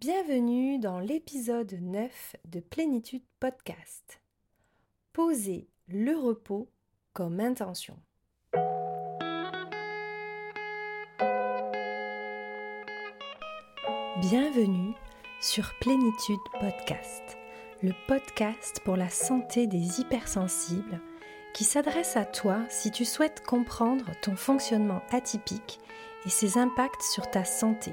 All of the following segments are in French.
Bienvenue dans l'épisode 9 de Plénitude Podcast. Posez le repos comme intention. Bienvenue sur Plénitude Podcast, le podcast pour la santé des hypersensibles qui s'adresse à toi si tu souhaites comprendre ton fonctionnement atypique et ses impacts sur ta santé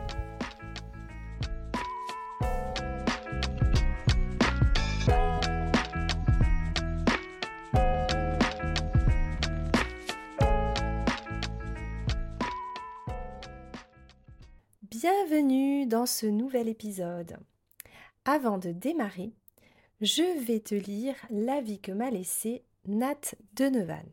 Dans ce nouvel épisode. Avant de démarrer, je vais te lire l'avis que m'a laissé Nat Denevan.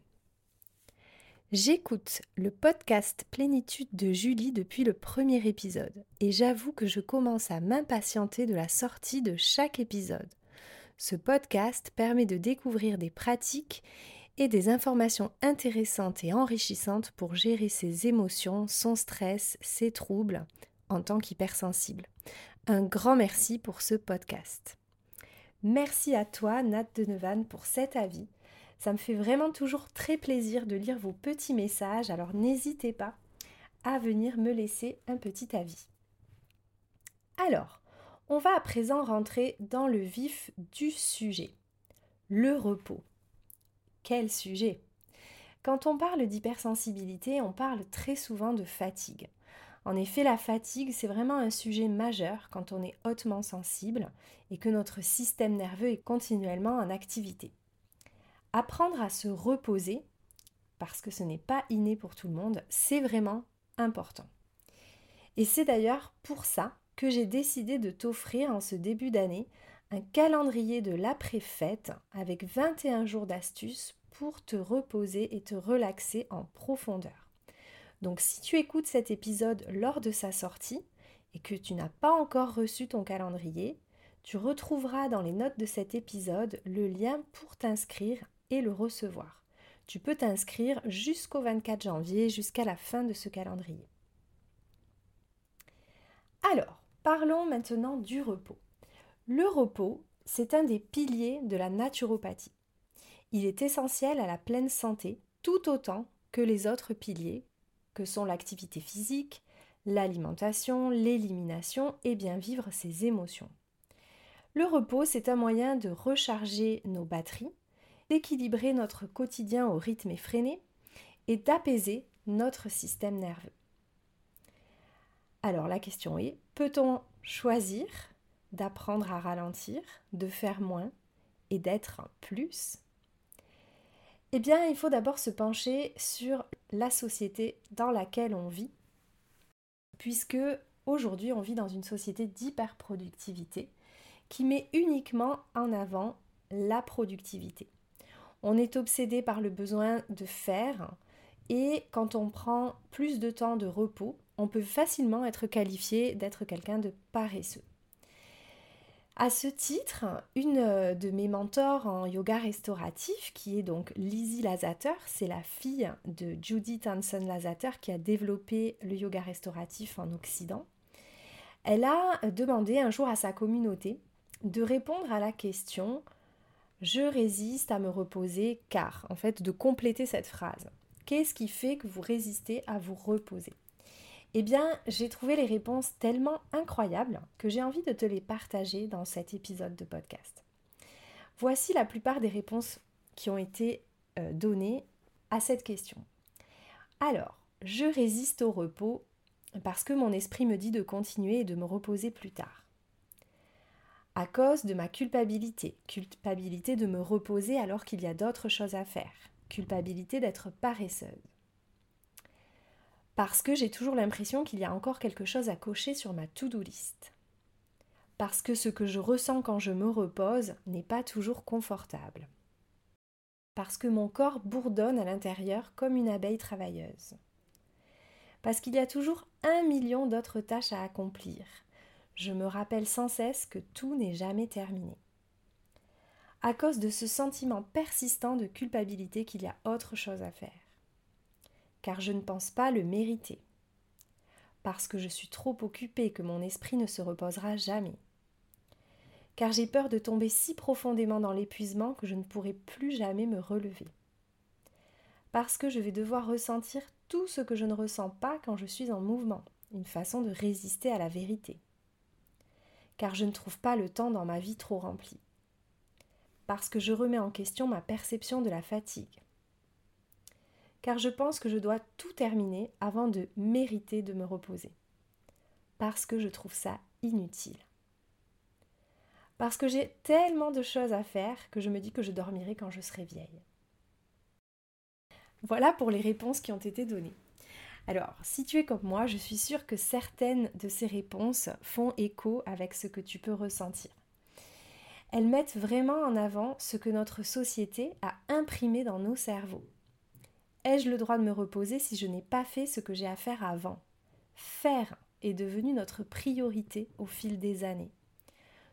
J'écoute le podcast Plénitude de Julie depuis le premier épisode et j'avoue que je commence à m'impatienter de la sortie de chaque épisode. Ce podcast permet de découvrir des pratiques et des informations intéressantes et enrichissantes pour gérer ses émotions, son stress, ses troubles, en tant qu'hypersensible. Un grand merci pour ce podcast. Merci à toi, Nat Denevan, pour cet avis. Ça me fait vraiment toujours très plaisir de lire vos petits messages, alors n'hésitez pas à venir me laisser un petit avis. Alors, on va à présent rentrer dans le vif du sujet. Le repos. Quel sujet? Quand on parle d'hypersensibilité, on parle très souvent de fatigue. En effet, la fatigue, c'est vraiment un sujet majeur quand on est hautement sensible et que notre système nerveux est continuellement en activité. Apprendre à se reposer, parce que ce n'est pas inné pour tout le monde, c'est vraiment important. Et c'est d'ailleurs pour ça que j'ai décidé de t'offrir en ce début d'année un calendrier de l'après-fête avec 21 jours d'astuces pour te reposer et te relaxer en profondeur. Donc si tu écoutes cet épisode lors de sa sortie et que tu n'as pas encore reçu ton calendrier, tu retrouveras dans les notes de cet épisode le lien pour t'inscrire et le recevoir. Tu peux t'inscrire jusqu'au 24 janvier, jusqu'à la fin de ce calendrier. Alors, parlons maintenant du repos. Le repos, c'est un des piliers de la naturopathie. Il est essentiel à la pleine santé tout autant que les autres piliers que sont l'activité physique, l'alimentation, l'élimination et bien vivre ses émotions. Le repos, c'est un moyen de recharger nos batteries, d'équilibrer notre quotidien au rythme effréné et d'apaiser notre système nerveux. Alors la question est, peut-on choisir d'apprendre à ralentir, de faire moins et d'être plus eh bien, il faut d'abord se pencher sur la société dans laquelle on vit, puisque aujourd'hui on vit dans une société d'hyperproductivité qui met uniquement en avant la productivité. On est obsédé par le besoin de faire et quand on prend plus de temps de repos, on peut facilement être qualifié d'être quelqu'un de paresseux. À ce titre, une euh, de mes mentors en yoga restauratif, qui est donc Lizzie Lazater, c'est la fille de Judith Hanson Lazater qui a développé le yoga restauratif en Occident, elle a demandé un jour à sa communauté de répondre à la question Je résiste à me reposer car, en fait, de compléter cette phrase. Qu'est-ce qui fait que vous résistez à vous reposer? Eh bien, j'ai trouvé les réponses tellement incroyables que j'ai envie de te les partager dans cet épisode de podcast. Voici la plupart des réponses qui ont été euh, données à cette question. Alors, je résiste au repos parce que mon esprit me dit de continuer et de me reposer plus tard. À cause de ma culpabilité, culpabilité de me reposer alors qu'il y a d'autres choses à faire, culpabilité d'être paresseuse parce que j'ai toujours l'impression qu'il y a encore quelque chose à cocher sur ma to-do list. parce que ce que je ressens quand je me repose n'est pas toujours confortable. Parce que mon corps bourdonne à l'intérieur comme une abeille travailleuse. Parce qu'il y a toujours un million d'autres tâches à accomplir. Je me rappelle sans cesse que tout n'est jamais terminé. À cause de ce sentiment persistant de culpabilité qu'il y a autre chose à faire. Car je ne pense pas le mériter. Parce que je suis trop occupée que mon esprit ne se reposera jamais car j'ai peur de tomber si profondément dans l'épuisement que je ne pourrai plus jamais me relever. Parce que je vais devoir ressentir tout ce que je ne ressens pas quand je suis en mouvement, une façon de résister à la vérité. Car je ne trouve pas le temps dans ma vie trop rempli. Parce que je remets en question ma perception de la fatigue. Car je pense que je dois tout terminer avant de mériter de me reposer. Parce que je trouve ça inutile. Parce que j'ai tellement de choses à faire que je me dis que je dormirai quand je serai vieille. Voilà pour les réponses qui ont été données. Alors, si tu es comme moi, je suis sûre que certaines de ces réponses font écho avec ce que tu peux ressentir. Elles mettent vraiment en avant ce que notre société a imprimé dans nos cerveaux. Ai-je le droit de me reposer si je n'ai pas fait ce que j'ai à faire avant? Faire est devenu notre priorité au fil des années.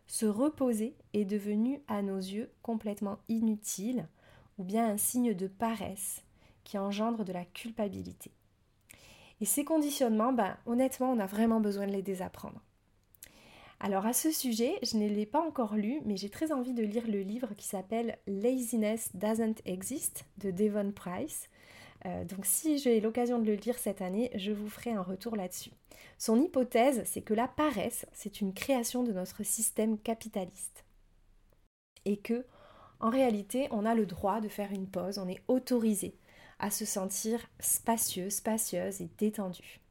Se reposer est devenu à nos yeux complètement inutile ou bien un signe de paresse qui engendre de la culpabilité. Et ces conditionnements, ben, honnêtement, on a vraiment besoin de les désapprendre. Alors à ce sujet, je ne l'ai pas encore lu, mais j'ai très envie de lire le livre qui s'appelle Laziness Doesn't Exist de Devon Price. Euh, donc si j'ai l'occasion de le lire cette année, je vous ferai un retour là-dessus. Son hypothèse, c'est que la paresse, c'est une création de notre système capitaliste. Et que, en réalité, on a le droit de faire une pause, on est autorisé à se sentir spacieux, spacieuse et détendu.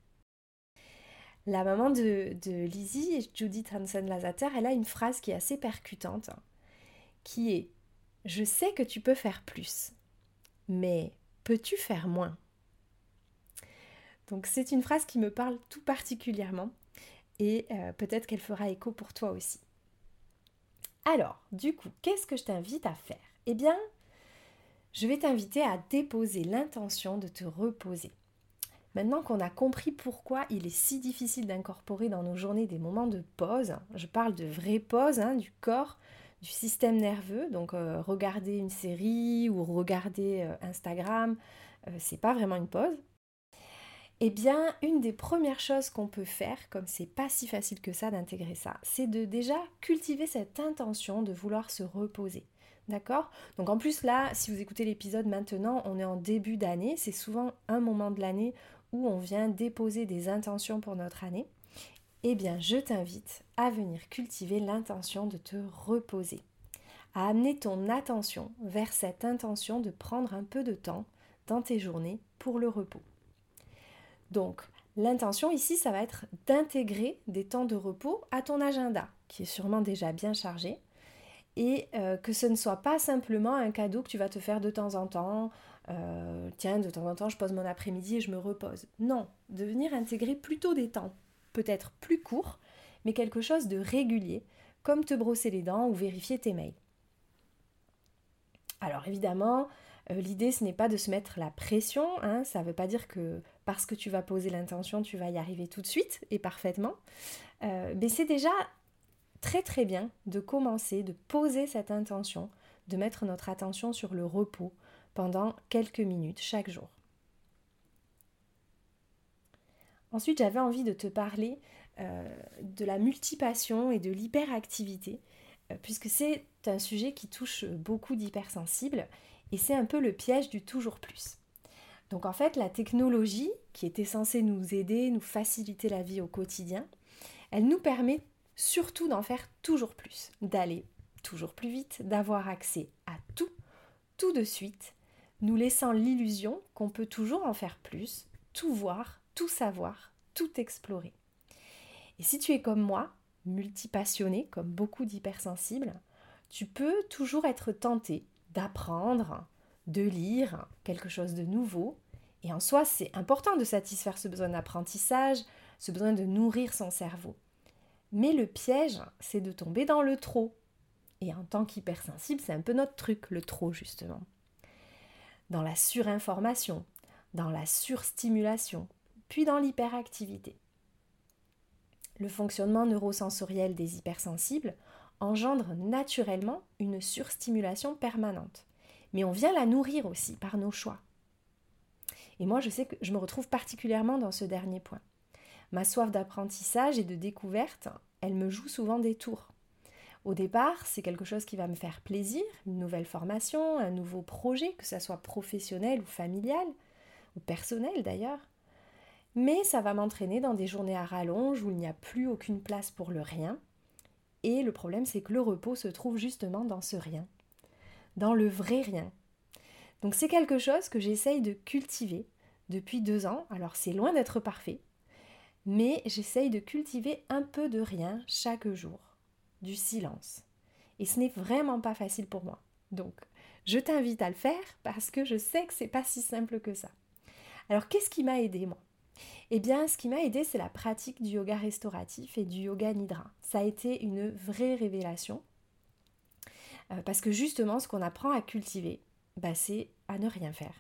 La maman de, Lizzie, Judith Hansen-Lazater, elle a une phrase qui est assez percutante, qui est Je sais que tu peux faire plus, mais peux-tu faire moins? Donc c'est une phrase qui me parle tout particulièrement et euh, peut-être qu'elle fera écho pour toi aussi. Alors, du coup, qu'est-ce que je t'invite à faire? Eh bien, je vais t'inviter à déposer l'intention de te reposer. Maintenant qu'on a compris pourquoi il est si difficile d'incorporer dans nos journées des moments de pause, je parle de vraie pause hein, du corps, du système nerveux, donc euh, regarder une série ou regarder euh, Instagram, euh, c'est pas vraiment une pause. Eh bien, une des premières choses qu'on peut faire, comme c'est pas si facile que ça d'intégrer ça, c'est de déjà cultiver cette intention de vouloir se reposer. D'accord? Donc en plus là, si vous écoutez l'épisode maintenant, on est en début d'année, c'est souvent un moment de l'année où on vient déposer des intentions pour notre année eh bien je t'invite à venir cultiver l'intention de te reposer, à amener ton attention vers cette intention de prendre un peu de temps dans tes journées pour le repos. Donc, l'intention ici, ça va être d'intégrer des temps de repos à ton agenda, qui est sûrement déjà bien chargé, et euh, que ce ne soit pas simplement un cadeau que tu vas te faire de temps en temps. Euh, tiens, de temps en temps, je pose mon après-midi et je me repose. Non, de venir intégrer plutôt des temps peut-être plus court, mais quelque chose de régulier, comme te brosser les dents ou vérifier tes mails. Alors évidemment, euh, l'idée ce n'est pas de se mettre la pression, hein, ça ne veut pas dire que parce que tu vas poser l'intention, tu vas y arriver tout de suite et parfaitement, euh, mais c'est déjà très très bien de commencer, de poser cette intention, de mettre notre attention sur le repos pendant quelques minutes chaque jour. Ensuite, j'avais envie de te parler euh, de la multipassion et de l'hyperactivité, euh, puisque c'est un sujet qui touche beaucoup d'hypersensibles et c'est un peu le piège du toujours plus. Donc en fait, la technologie, qui était censée nous aider, nous faciliter la vie au quotidien, elle nous permet surtout d'en faire toujours plus, d'aller toujours plus vite, d'avoir accès à tout, tout de suite, nous laissant l'illusion qu'on peut toujours en faire plus, tout voir, tout savoir, tout explorer. Et si tu es comme moi, multipassionné, comme beaucoup d'hypersensibles, tu peux toujours être tenté d'apprendre, de lire quelque chose de nouveau. Et en soi, c'est important de satisfaire ce besoin d'apprentissage, ce besoin de nourrir son cerveau. Mais le piège, c'est de tomber dans le trop. Et en tant qu'hypersensible, c'est un peu notre truc, le trop justement. Dans la surinformation, dans la surstimulation, puis dans l'hyperactivité. Le fonctionnement neurosensoriel des hypersensibles engendre naturellement une surstimulation permanente. Mais on vient la nourrir aussi par nos choix. Et moi, je sais que je me retrouve particulièrement dans ce dernier point. Ma soif d'apprentissage et de découverte, elle me joue souvent des tours. Au départ, c'est quelque chose qui va me faire plaisir, une nouvelle formation, un nouveau projet, que ce soit professionnel ou familial, ou personnel d'ailleurs. Mais ça va m'entraîner dans des journées à rallonge où il n'y a plus aucune place pour le rien. Et le problème, c'est que le repos se trouve justement dans ce rien, dans le vrai rien. Donc c'est quelque chose que j'essaye de cultiver depuis deux ans. Alors c'est loin d'être parfait, mais j'essaye de cultiver un peu de rien chaque jour, du silence. Et ce n'est vraiment pas facile pour moi. Donc je t'invite à le faire parce que je sais que c'est pas si simple que ça. Alors qu'est-ce qui m'a aidé moi? Eh bien, ce qui m'a aidé, c'est la pratique du yoga restauratif et du yoga nidra. Ça a été une vraie révélation. Euh, parce que justement, ce qu'on apprend à cultiver, bah, c'est à ne rien faire.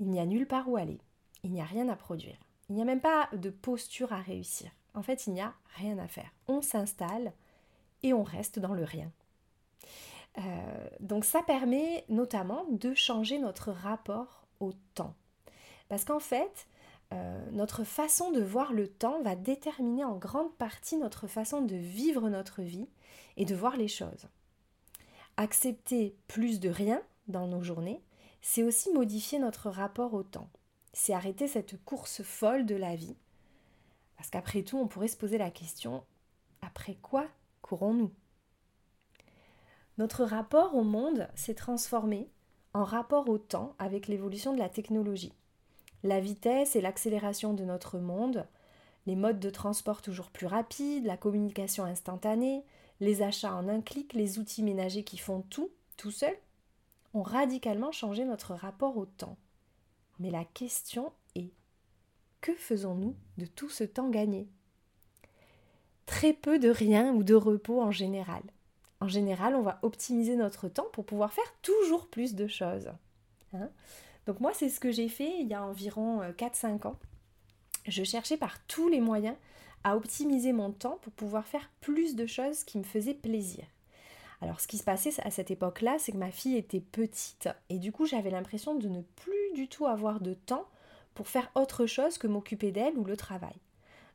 Il n'y a nulle part où aller. Il n'y a rien à produire. Il n'y a même pas de posture à réussir. En fait, il n'y a rien à faire. On s'installe et on reste dans le rien. Euh, donc ça permet notamment de changer notre rapport au temps. Parce qu'en fait, euh, notre façon de voir le temps va déterminer en grande partie notre façon de vivre notre vie et de voir les choses. Accepter plus de rien dans nos journées, c'est aussi modifier notre rapport au temps. C'est arrêter cette course folle de la vie. Parce qu'après tout, on pourrait se poser la question, après quoi courons-nous? Notre rapport au monde s'est transformé en rapport au temps avec l'évolution de la technologie. La vitesse et l'accélération de notre monde, les modes de transport toujours plus rapides, la communication instantanée, les achats en un clic, les outils ménagers qui font tout, tout seul, ont radicalement changé notre rapport au temps. Mais la question est, que faisons-nous de tout ce temps gagné? Très peu de rien ou de repos en général. En général, on va optimiser notre temps pour pouvoir faire toujours plus de choses. Hein? Donc moi, c'est ce que j'ai fait il y a environ 4-5 euh, ans. Je cherchais par tous les moyens à optimiser mon temps pour pouvoir faire plus de choses qui me faisaient plaisir. Alors ce qui se passait à cette époque-là, c'est que ma fille était petite et du coup j'avais l'impression de ne plus du tout avoir de temps pour faire autre chose que m'occuper d'elle ou le travail.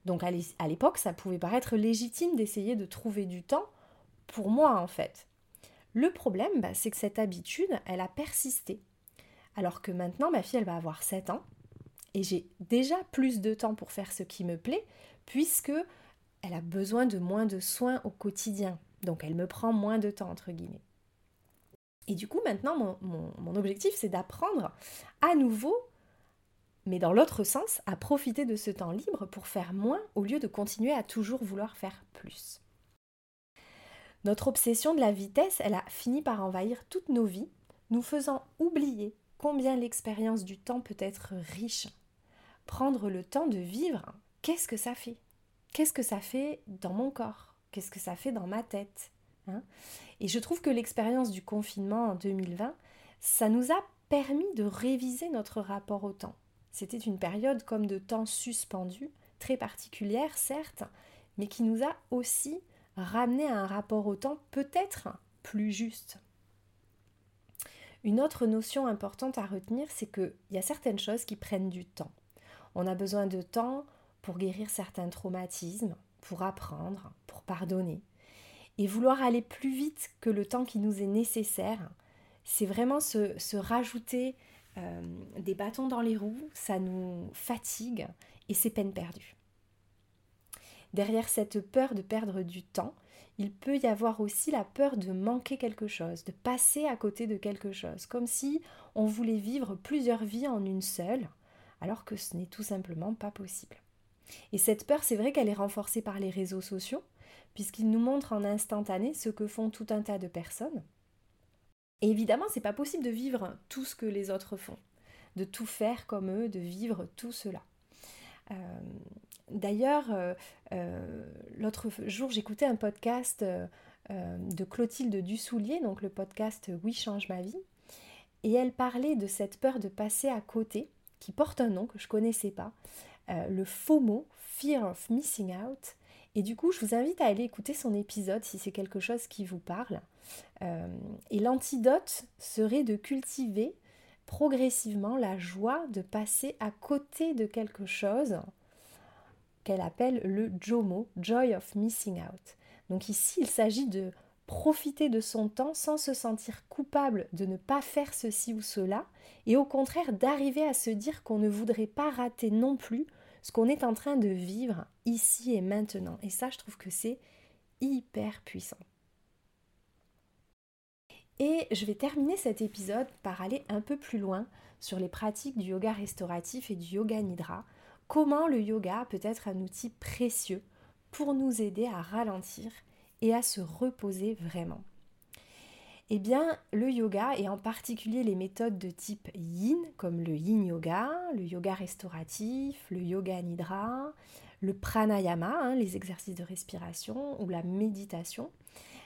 Donc à l'époque, ça pouvait paraître légitime d'essayer de trouver du temps pour moi en fait. Le problème, bah, c'est que cette habitude, elle a persisté. Alors que maintenant, ma fille, elle va avoir 7 ans et j'ai déjà plus de temps pour faire ce qui me plaît puisque elle a besoin de moins de soins au quotidien. Donc elle me prend moins de temps, entre guillemets. Et du coup, maintenant, mon, objectif, c'est d'apprendre à nouveau, mais dans l'autre sens, à profiter de ce temps libre pour faire moins au lieu de continuer à toujours vouloir faire plus. Notre obsession de la vitesse, elle a fini par envahir toutes nos vies, nous faisant oublier combien l'expérience du temps peut être riche. Prendre le temps de vivre, qu'est-ce que ça fait? Qu'est-ce que ça fait dans mon corps? Qu'est-ce que ça fait dans ma tête? Hein? Et je trouve que l'expérience du confinement en 2020, ça nous a permis de réviser notre rapport au temps. C'était une période comme de temps suspendu, très particulière certes, mais qui nous a aussi ramené à un rapport au temps peut-être plus juste. Une autre notion importante à retenir, c'est qu'il y a certaines choses qui prennent du temps. On a besoin de temps pour guérir certains traumatismes, pour apprendre, pour pardonner. Et vouloir aller plus vite que le temps qui nous est nécessaire, c'est vraiment se, rajouter euh, des bâtons dans les roues, ça nous fatigue et c'est peine perdue. Derrière cette peur de perdre du temps, il peut y avoir aussi la peur de manquer quelque chose, de passer à côté de quelque chose, comme si on voulait vivre plusieurs vies en une seule, alors que ce n'est tout simplement pas possible. Et cette peur, c'est vrai qu'elle est renforcée par les réseaux sociaux, puisqu'ils nous montrent en instantané ce que font tout un tas de personnes. Et évidemment, c'est pas possible de vivre tout ce que les autres font, de tout faire comme eux, de vivre tout cela. Euh, D'ailleurs, l'autre jour, j'écoutais un podcast de Clotilde Dussoulier, donc le podcast Oui, change ma vie. Et elle parlait de cette peur de passer à côté, qui porte un nom que je ne connaissais pas, le FOMO, Fear of Missing Out. Et du coup, je vous invite à aller écouter son épisode si c'est quelque chose qui vous parle. Euh, et l'antidote serait de cultiver progressivement la joie de passer à côté de quelque chose qu'elle appelle le JOMO, Joy of Missing Out. Donc ici, il s'agit de profiter de son temps sans se sentir coupable de ne pas faire ceci ou cela, et au contraire d'arriver à se dire qu'on ne voudrait pas rater non plus ce qu'on est en train de vivre ici et maintenant. Et ça, je trouve que c'est hyper puissant. Et je vais terminer cet épisode par aller un peu plus loin sur les pratiques du yoga restauratif et du yoga nidra. Comment le yoga peut être un outil précieux pour nous aider à ralentir et à se reposer vraiment? Eh bien, le yoga, et en particulier les méthodes de type yin, comme le yin yoga, le yoga restauratif, le yoga nidra, le pranayama, hein, les exercices de respiration ou la méditation,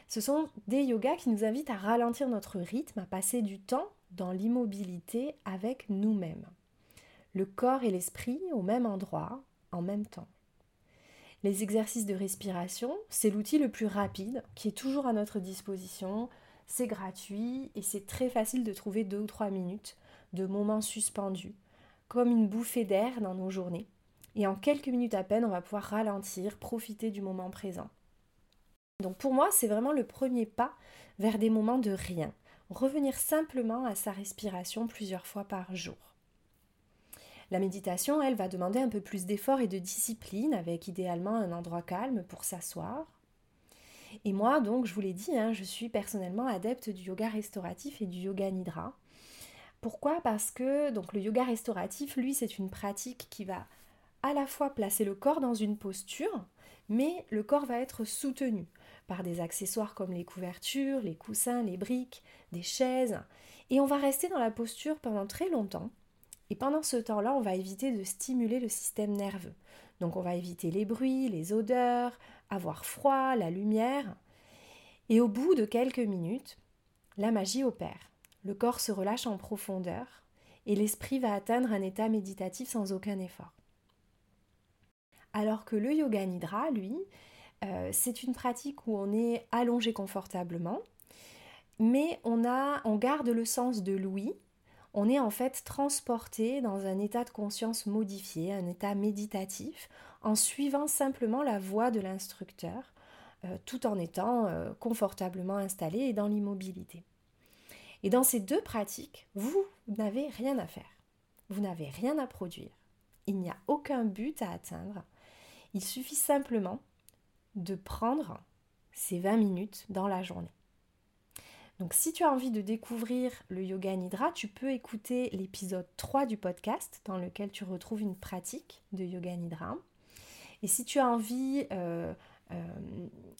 ce sont des yogas qui nous invitent à ralentir notre rythme, à passer du temps dans l'immobilité avec nous-mêmes. Le corps et l'esprit au même endroit, en même temps. Les exercices de respiration, c'est l'outil le plus rapide qui est toujours à notre disposition c'est gratuit et c'est très facile de trouver deux ou trois minutes de moments suspendus, comme une bouffée d'air dans nos journées. Et en quelques minutes à peine, on va pouvoir ralentir, profiter du moment présent. Donc pour moi, c'est vraiment le premier pas vers des moments de rien. Revenir simplement à sa respiration plusieurs fois par jour. La méditation, elle, va demander un peu plus d'effort et de discipline, avec idéalement un endroit calme pour s'asseoir, et moi, donc, je vous l'ai dit, hein, je suis personnellement adepte du yoga restauratif et du yoga nidra. Pourquoi? Parce que donc, le yoga restauratif, lui, c'est une pratique qui va à la fois placer le corps dans une posture, mais le corps va être soutenu par des accessoires comme les couvertures, les coussins, les briques, des chaises. Et on va rester dans la posture pendant très longtemps. Et pendant ce temps-là, on va éviter de stimuler le système nerveux. Donc on va éviter les bruits, les odeurs, avoir froid, la lumière. Et au bout de quelques minutes, la magie opère. Le corps se relâche en profondeur et l'esprit va atteindre un état méditatif sans aucun effort. Alors que le yoga nidra, lui, euh, c'est une pratique où on est allongé confortablement, mais on, a, on garde le sens de l'ouïe, on est en fait transporté dans un état de conscience modifié, un état méditatif, en suivant simplement la voie de l'instructeur, euh, tout en étant euh, confortablement installé et dans l'immobilité. Et dans ces deux pratiques, vous n'avez rien à faire. Vous n'avez rien à produire. Il n'y a aucun but à atteindre. Il suffit simplement de prendre ces 20 minutes dans la journée. Donc si tu as envie de découvrir le yoga nidra, tu peux écouter l'épisode 3 du podcast dans lequel tu retrouves une pratique de yoga nidra. Et si tu as envie euh, euh,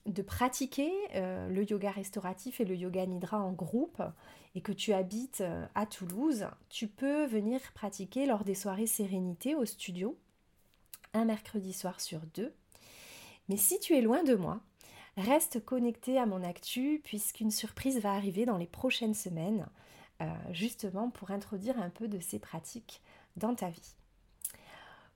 de pratiquer euh, le yoga restauratif et le yoga nidra en groupe et que tu habites à Toulouse, tu peux venir pratiquer lors des soirées sérénité au studio, un mercredi soir sur deux. Mais si tu es loin de moi, Reste connecté à mon actu puisqu'une surprise va arriver dans les prochaines semaines, euh, justement pour introduire un peu de ces pratiques dans ta vie.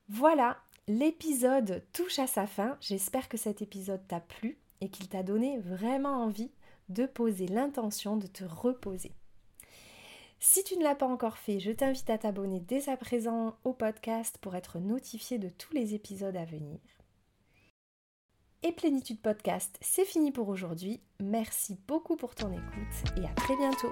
Voilà, l'épisode touche à sa fin. J'espère que cet épisode t'a plu et qu'il t'a donné vraiment envie de poser l'intention de te reposer. Si tu ne l'as pas encore fait, je t'invite à t'abonner dès à présent au podcast pour être notifié de tous les épisodes à venir. Et Plénitude Podcast, c'est fini pour aujourd'hui. Merci beaucoup pour ton écoute et à très bientôt.